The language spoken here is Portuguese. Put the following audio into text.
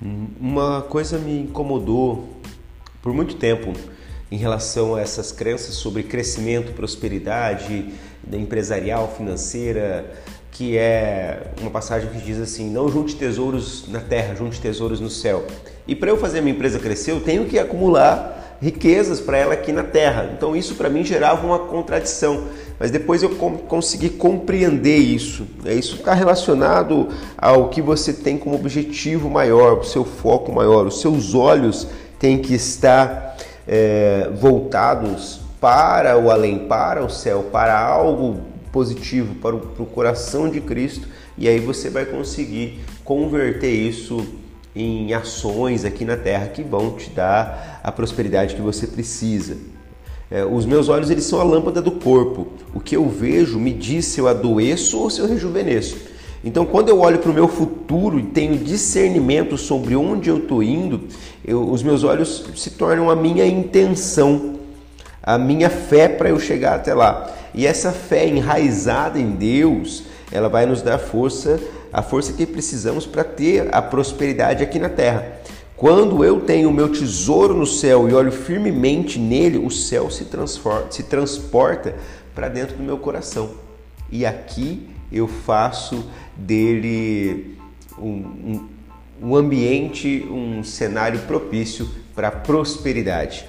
Uma coisa me incomodou por muito tempo em relação a essas crenças sobre crescimento, prosperidade, empresarial, financeira, que é uma passagem que diz assim: não junte tesouros na terra, junte tesouros no céu. E para eu fazer a minha empresa crescer, eu tenho que acumular riquezas para ela aqui na terra. Então isso para mim gerava uma contradição mas depois eu consegui compreender isso. É, isso está relacionado ao que você tem como objetivo maior, o seu foco maior. Os seus olhos têm que estar é, voltados para o além, para o céu, para algo positivo, para o, para o coração de Cristo, e aí você vai conseguir converter isso em ações aqui na terra que vão te dar a prosperidade que você precisa. É, os meus olhos eles são a lâmpada do corpo. O que eu vejo me diz se eu adoeço ou se eu rejuvenesço. Então, quando eu olho para o meu futuro e tenho discernimento sobre onde eu estou indo, eu, os meus olhos se tornam a minha intenção, a minha fé para eu chegar até lá. E essa fé enraizada em Deus, ela vai nos dar força, a força que precisamos para ter a prosperidade aqui na terra. Quando eu tenho o meu tesouro no céu e olho firmemente nele, o céu se, se transporta para dentro do meu coração. E aqui eu faço dele um, um, um ambiente, um cenário propício para prosperidade.